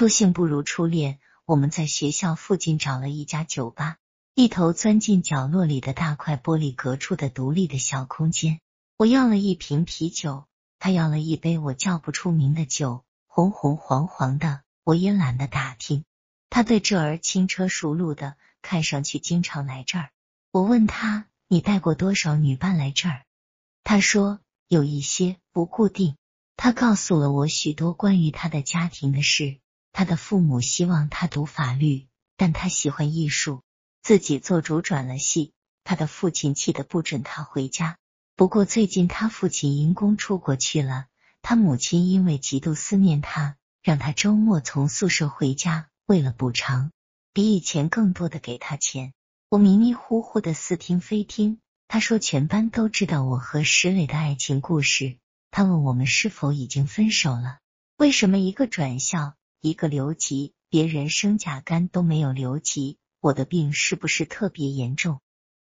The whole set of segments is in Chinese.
初性不如初恋。我们在学校附近找了一家酒吧，一头钻进角落里的大块玻璃隔出的独立的小空间。我要了一瓶啤酒，他要了一杯我叫不出名的酒，红红黄黄的。我也懒得打听。他对这儿轻车熟路的，看上去经常来这儿。我问他：“你带过多少女伴来这儿？”他说：“有一些不固定。”他告诉了我许多关于他的家庭的事。他的父母希望他读法律，但他喜欢艺术，自己做主转了系。他的父亲气得不准他回家。不过最近他父亲因公出国去了，他母亲因为极度思念他，让他周末从宿舍回家，为了补偿，比以前更多的给他钱。我迷迷糊糊的似听非听。他说全班都知道我和石磊的爱情故事。他问我们是否已经分手了？为什么一个转校？一个留级，别人生甲肝都没有留级，我的病是不是特别严重？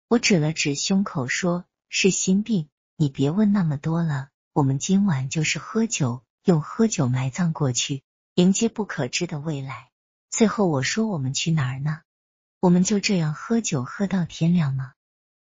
我指了指胸口，说是心病。你别问那么多了，我们今晚就是喝酒，用喝酒埋葬过去，迎接不可知的未来。最后我说我们去哪儿呢？我们就这样喝酒喝到天亮吗？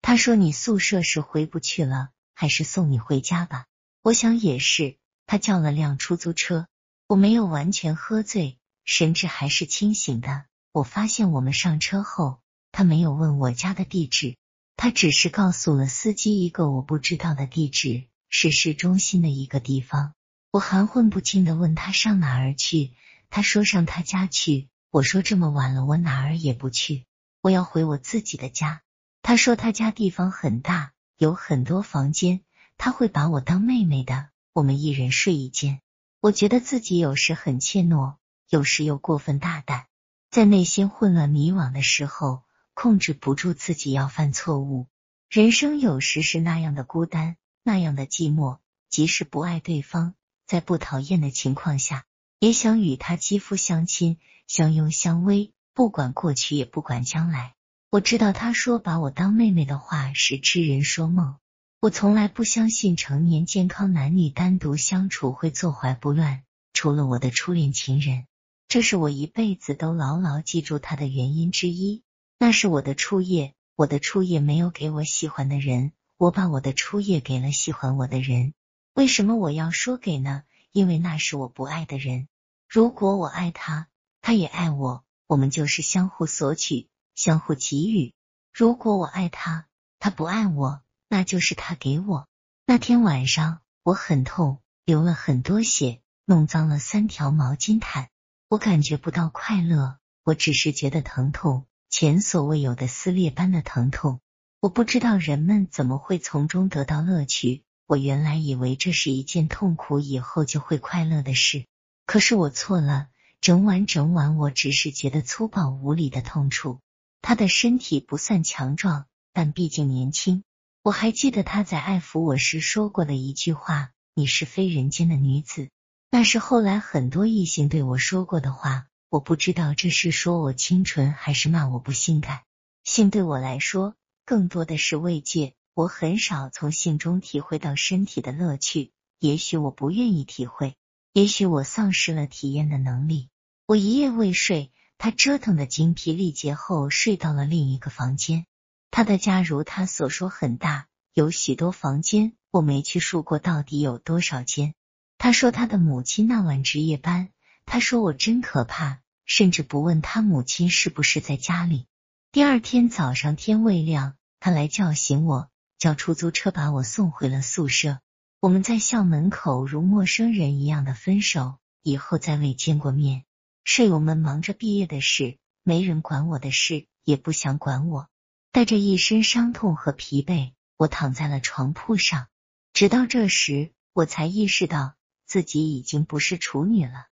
他说你宿舍是回不去了，还是送你回家吧？我想也是。他叫了辆出租车。我没有完全喝醉，神志还是清醒的。我发现我们上车后，他没有问我家的地址，他只是告诉了司机一个我不知道的地址，是市中心的一个地方。我含混不清的问他上哪儿去，他说上他家去。我说这么晚了，我哪儿也不去，我要回我自己的家。他说他家地方很大，有很多房间，他会把我当妹妹的，我们一人睡一间。我觉得自己有时很怯懦，有时又过分大胆，在内心混乱迷惘的时候，控制不住自己要犯错误。人生有时是那样的孤单，那样的寂寞。即使不爱对方，在不讨厌的情况下，也想与他肌肤相亲，相拥相偎，不管过去，也不管将来。我知道他说把我当妹妹的话是痴人说梦。我从来不相信成年健康男女单独相处会坐怀不乱，除了我的初恋情人，这是我一辈子都牢牢记住他的原因之一。那是我的初夜，我的初夜没有给我喜欢的人，我把我的初夜给了喜欢我的人。为什么我要说给呢？因为那是我不爱的人。如果我爱他，他也爱我，我们就是相互索取，相互给予。如果我爱他，他不爱我。那就是他给我。那天晚上我很痛，流了很多血，弄脏了三条毛巾毯。我感觉不到快乐，我只是觉得疼痛，前所未有的撕裂般的疼痛。我不知道人们怎么会从中得到乐趣。我原来以为这是一件痛苦以后就会快乐的事，可是我错了。整晚整晚，我只是觉得粗暴无力的痛楚。他的身体不算强壮，但毕竟年轻。我还记得他在爱抚我时说过的一句话：“你是非人间的女子。”那是后来很多异性对我说过的话。我不知道这是说我清纯，还是骂我不性感。性对我来说，更多的是慰藉。我很少从性中体会到身体的乐趣。也许我不愿意体会，也许我丧失了体验的能力。我一夜未睡，他折腾的精疲力竭后，睡到了另一个房间。他的家如他所说很大，有许多房间，我没去数过到底有多少间。他说他的母亲那晚值夜班，他说我真可怕，甚至不问他母亲是不是在家里。第二天早上天未亮，他来叫醒我，叫出租车把我送回了宿舍。我们在校门口如陌生人一样的分手，以后再未见过面。舍友们忙着毕业的事，没人管我的事，也不想管我。带着一身伤痛和疲惫，我躺在了床铺上。直到这时，我才意识到自己已经不是处女了。